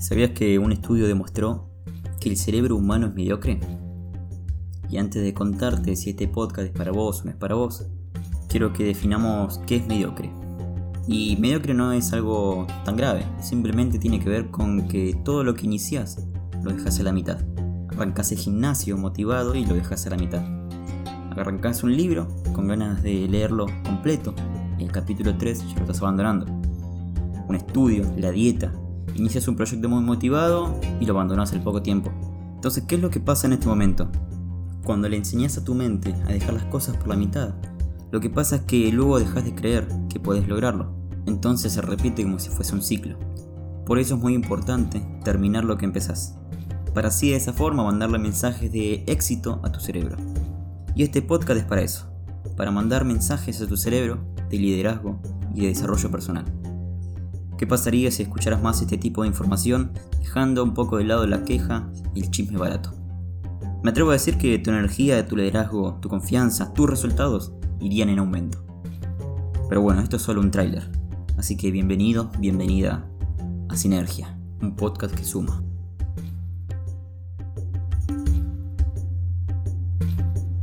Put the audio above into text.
¿Sabías que un estudio demostró que el cerebro humano es mediocre? Y antes de contarte si este podcast es para vos o no es para vos, quiero que definamos qué es mediocre. Y mediocre no es algo tan grave, simplemente tiene que ver con que todo lo que inicias lo dejas a la mitad. Arrancas el gimnasio motivado y lo dejas a la mitad. Arrancas un libro con ganas de leerlo completo y el capítulo 3 ya lo estás abandonando. Un estudio, la dieta, Inicias un proyecto muy motivado y lo abandonas al poco tiempo. Entonces, ¿qué es lo que pasa en este momento? Cuando le enseñas a tu mente a dejar las cosas por la mitad, lo que pasa es que luego dejas de creer que puedes lograrlo. Entonces se repite como si fuese un ciclo. Por eso es muy importante terminar lo que empezás. Para así de esa forma mandarle mensajes de éxito a tu cerebro. Y este podcast es para eso. Para mandar mensajes a tu cerebro de liderazgo y de desarrollo personal. ¿Qué pasaría si escucharas más este tipo de información, dejando un poco de lado la queja y el chisme barato? Me atrevo a decir que tu energía, tu liderazgo, tu confianza, tus resultados irían en aumento. Pero bueno, esto es solo un tráiler, así que bienvenido, bienvenida a Sinergia, un podcast que suma.